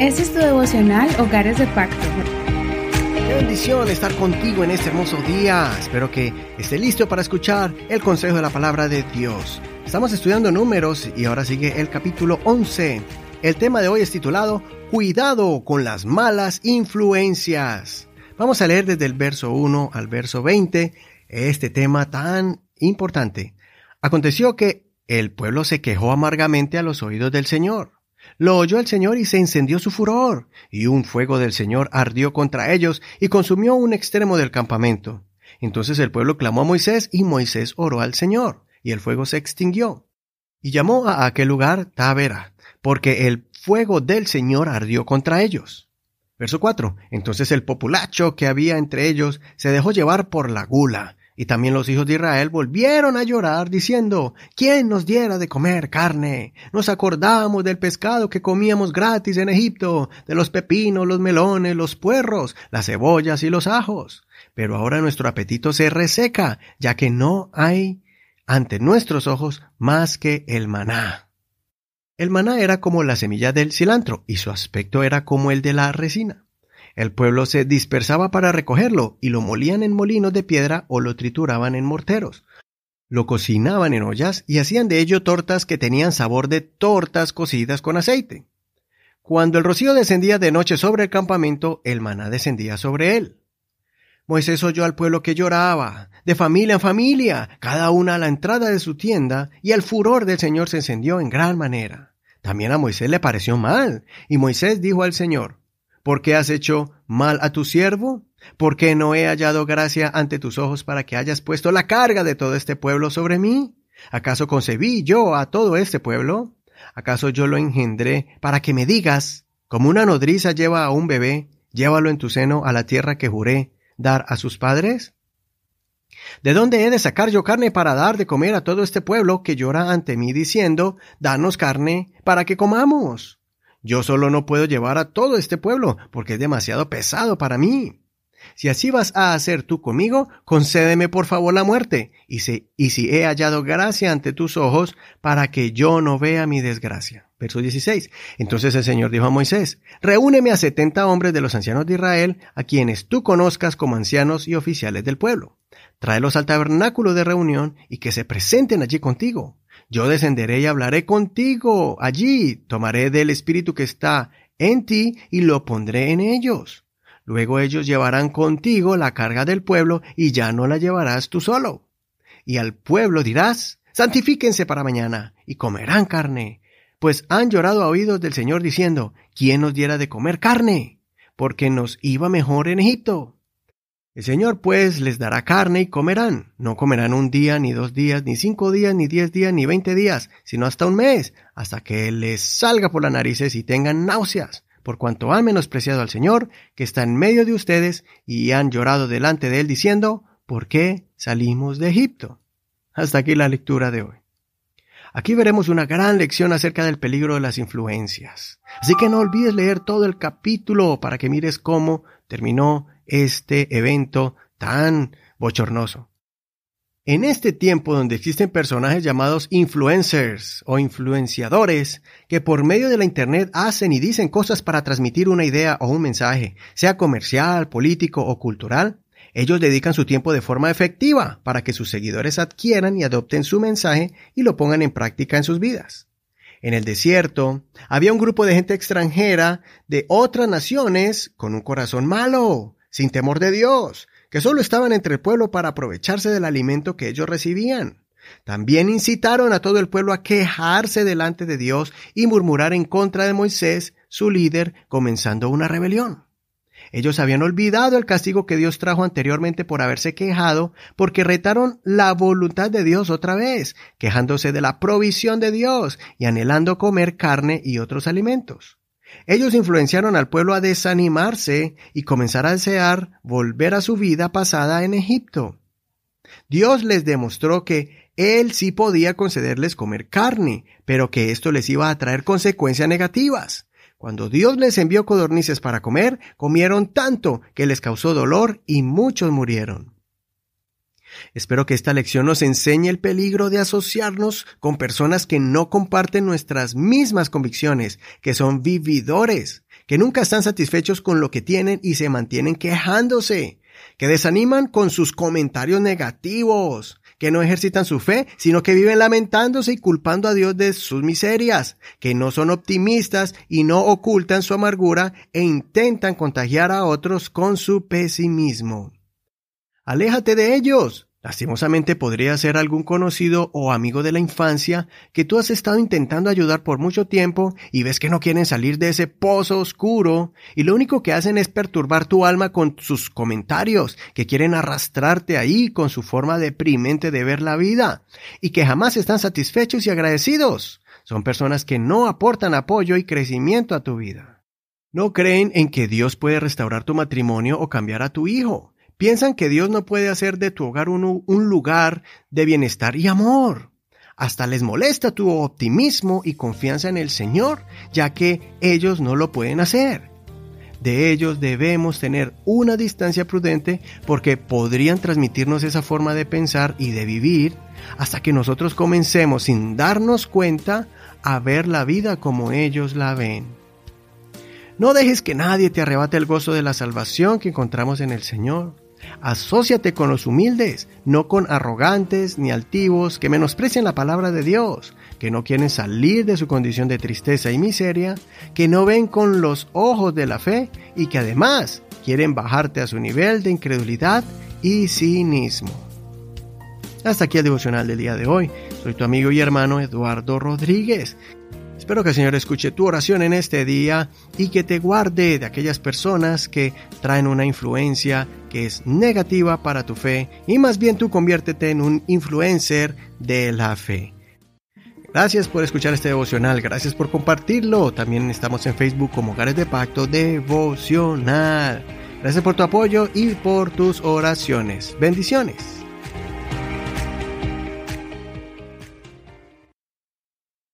Este es tu devocional Hogares de Pacto. Qué bendición estar contigo en este hermoso día. Espero que esté listo para escuchar el consejo de la palabra de Dios. Estamos estudiando números y ahora sigue el capítulo 11. El tema de hoy es titulado Cuidado con las malas influencias. Vamos a leer desde el verso 1 al verso 20 este tema tan importante. Aconteció que el pueblo se quejó amargamente a los oídos del Señor. Lo oyó el Señor y se encendió su furor, y un fuego del Señor ardió contra ellos y consumió un extremo del campamento. Entonces el pueblo clamó a Moisés y Moisés oró al Señor, y el fuego se extinguió. Y llamó a aquel lugar Tabera, porque el fuego del Señor ardió contra ellos. Verso 4. Entonces el populacho que había entre ellos se dejó llevar por la gula, y también los hijos de Israel volvieron a llorar diciendo, ¿quién nos diera de comer carne? Nos acordamos del pescado que comíamos gratis en Egipto, de los pepinos, los melones, los puerros, las cebollas y los ajos. Pero ahora nuestro apetito se reseca, ya que no hay ante nuestros ojos más que el maná. El maná era como la semilla del cilantro y su aspecto era como el de la resina. El pueblo se dispersaba para recogerlo y lo molían en molinos de piedra o lo trituraban en morteros. Lo cocinaban en ollas y hacían de ello tortas que tenían sabor de tortas cocidas con aceite. Cuando el rocío descendía de noche sobre el campamento, el maná descendía sobre él. Moisés oyó al pueblo que lloraba, de familia en familia, cada una a la entrada de su tienda, y el furor del Señor se encendió en gran manera. También a Moisés le pareció mal, y Moisés dijo al Señor, ¿Por qué has hecho mal a tu siervo? ¿Por qué no he hallado gracia ante tus ojos para que hayas puesto la carga de todo este pueblo sobre mí? ¿Acaso concebí yo a todo este pueblo? ¿Acaso yo lo engendré para que me digas, como una nodriza lleva a un bebé, llévalo en tu seno a la tierra que juré dar a sus padres? ¿De dónde he de sacar yo carne para dar de comer a todo este pueblo que llora ante mí diciendo, danos carne para que comamos? Yo solo no puedo llevar a todo este pueblo, porque es demasiado pesado para mí. Si así vas a hacer tú conmigo, concédeme por favor la muerte, y si, he hallado gracia ante tus ojos, para que yo no vea mi desgracia. Verso 16. Entonces el Señor dijo a Moisés, Reúneme a setenta hombres de los ancianos de Israel, a quienes tú conozcas como ancianos y oficiales del pueblo. Tráelos al tabernáculo de reunión y que se presenten allí contigo. Yo descenderé y hablaré contigo allí, tomaré del espíritu que está en ti y lo pondré en ellos. Luego ellos llevarán contigo la carga del pueblo y ya no la llevarás tú solo. Y al pueblo dirás, santifíquense para mañana y comerán carne, pues han llorado a oídos del Señor diciendo, ¿quién nos diera de comer carne? Porque nos iba mejor en Egipto. El Señor pues les dará carne y comerán. No comerán un día, ni dos días, ni cinco días, ni diez días, ni veinte días, sino hasta un mes, hasta que les salga por las narices y tengan náuseas, por cuanto han menospreciado al Señor, que está en medio de ustedes, y han llorado delante de él diciendo, ¿por qué salimos de Egipto? Hasta aquí la lectura de hoy. Aquí veremos una gran lección acerca del peligro de las influencias. Así que no olvides leer todo el capítulo para que mires cómo terminó este evento tan bochornoso. En este tiempo donde existen personajes llamados influencers o influenciadores que por medio de la Internet hacen y dicen cosas para transmitir una idea o un mensaje, sea comercial, político o cultural, ellos dedican su tiempo de forma efectiva para que sus seguidores adquieran y adopten su mensaje y lo pongan en práctica en sus vidas. En el desierto había un grupo de gente extranjera de otras naciones con un corazón malo, sin temor de Dios, que solo estaban entre el pueblo para aprovecharse del alimento que ellos recibían. También incitaron a todo el pueblo a quejarse delante de Dios y murmurar en contra de Moisés, su líder, comenzando una rebelión. Ellos habían olvidado el castigo que Dios trajo anteriormente por haberse quejado, porque retaron la voluntad de Dios otra vez, quejándose de la provisión de Dios y anhelando comer carne y otros alimentos. Ellos influenciaron al pueblo a desanimarse y comenzar a desear volver a su vida pasada en Egipto. Dios les demostró que Él sí podía concederles comer carne, pero que esto les iba a traer consecuencias negativas. Cuando Dios les envió codornices para comer, comieron tanto que les causó dolor y muchos murieron. Espero que esta lección nos enseñe el peligro de asociarnos con personas que no comparten nuestras mismas convicciones, que son vividores, que nunca están satisfechos con lo que tienen y se mantienen quejándose, que desaniman con sus comentarios negativos, que no ejercitan su fe, sino que viven lamentándose y culpando a Dios de sus miserias, que no son optimistas y no ocultan su amargura e intentan contagiar a otros con su pesimismo. Aléjate de ellos. Lastimosamente podría ser algún conocido o amigo de la infancia que tú has estado intentando ayudar por mucho tiempo y ves que no quieren salir de ese pozo oscuro y lo único que hacen es perturbar tu alma con sus comentarios, que quieren arrastrarte ahí con su forma deprimente de ver la vida y que jamás están satisfechos y agradecidos. Son personas que no aportan apoyo y crecimiento a tu vida. No creen en que Dios puede restaurar tu matrimonio o cambiar a tu hijo. Piensan que Dios no puede hacer de tu hogar un, un, lugar de bienestar y amor. Hasta les molesta tu optimismo y confianza en el Señor, ya que ellos no lo pueden hacer. De ellos debemos tener una distancia prudente porque podrían transmitirnos esa forma de pensar y de vivir hasta que nosotros comencemos sin darnos cuenta a ver la vida como ellos la ven. No dejes que nadie te arrebate el gozo de la salvación que encontramos en el Señor. Asociate con los humildes, no con arrogantes ni altivos que menosprecian la palabra de Dios, que no quieren salir de su condición de tristeza y miseria, que no ven con los ojos de la fe y que además quieren bajarte a su nivel de incredulidad y cinismo. Hasta aquí el devocional del día de hoy. Soy tu amigo y hermano Eduardo Rodríguez. Espero que el Señor escuche tu oración en este día y que te guarde de aquellas personas que traen una influencia que es negativa para tu fe y más bien tú conviértete en un influencer de la fe. Gracias por escuchar este devocional, gracias por compartirlo. También estamos en Facebook como Hogares de Pacto Devocional. Gracias por tu apoyo y por tus oraciones. Bendiciones.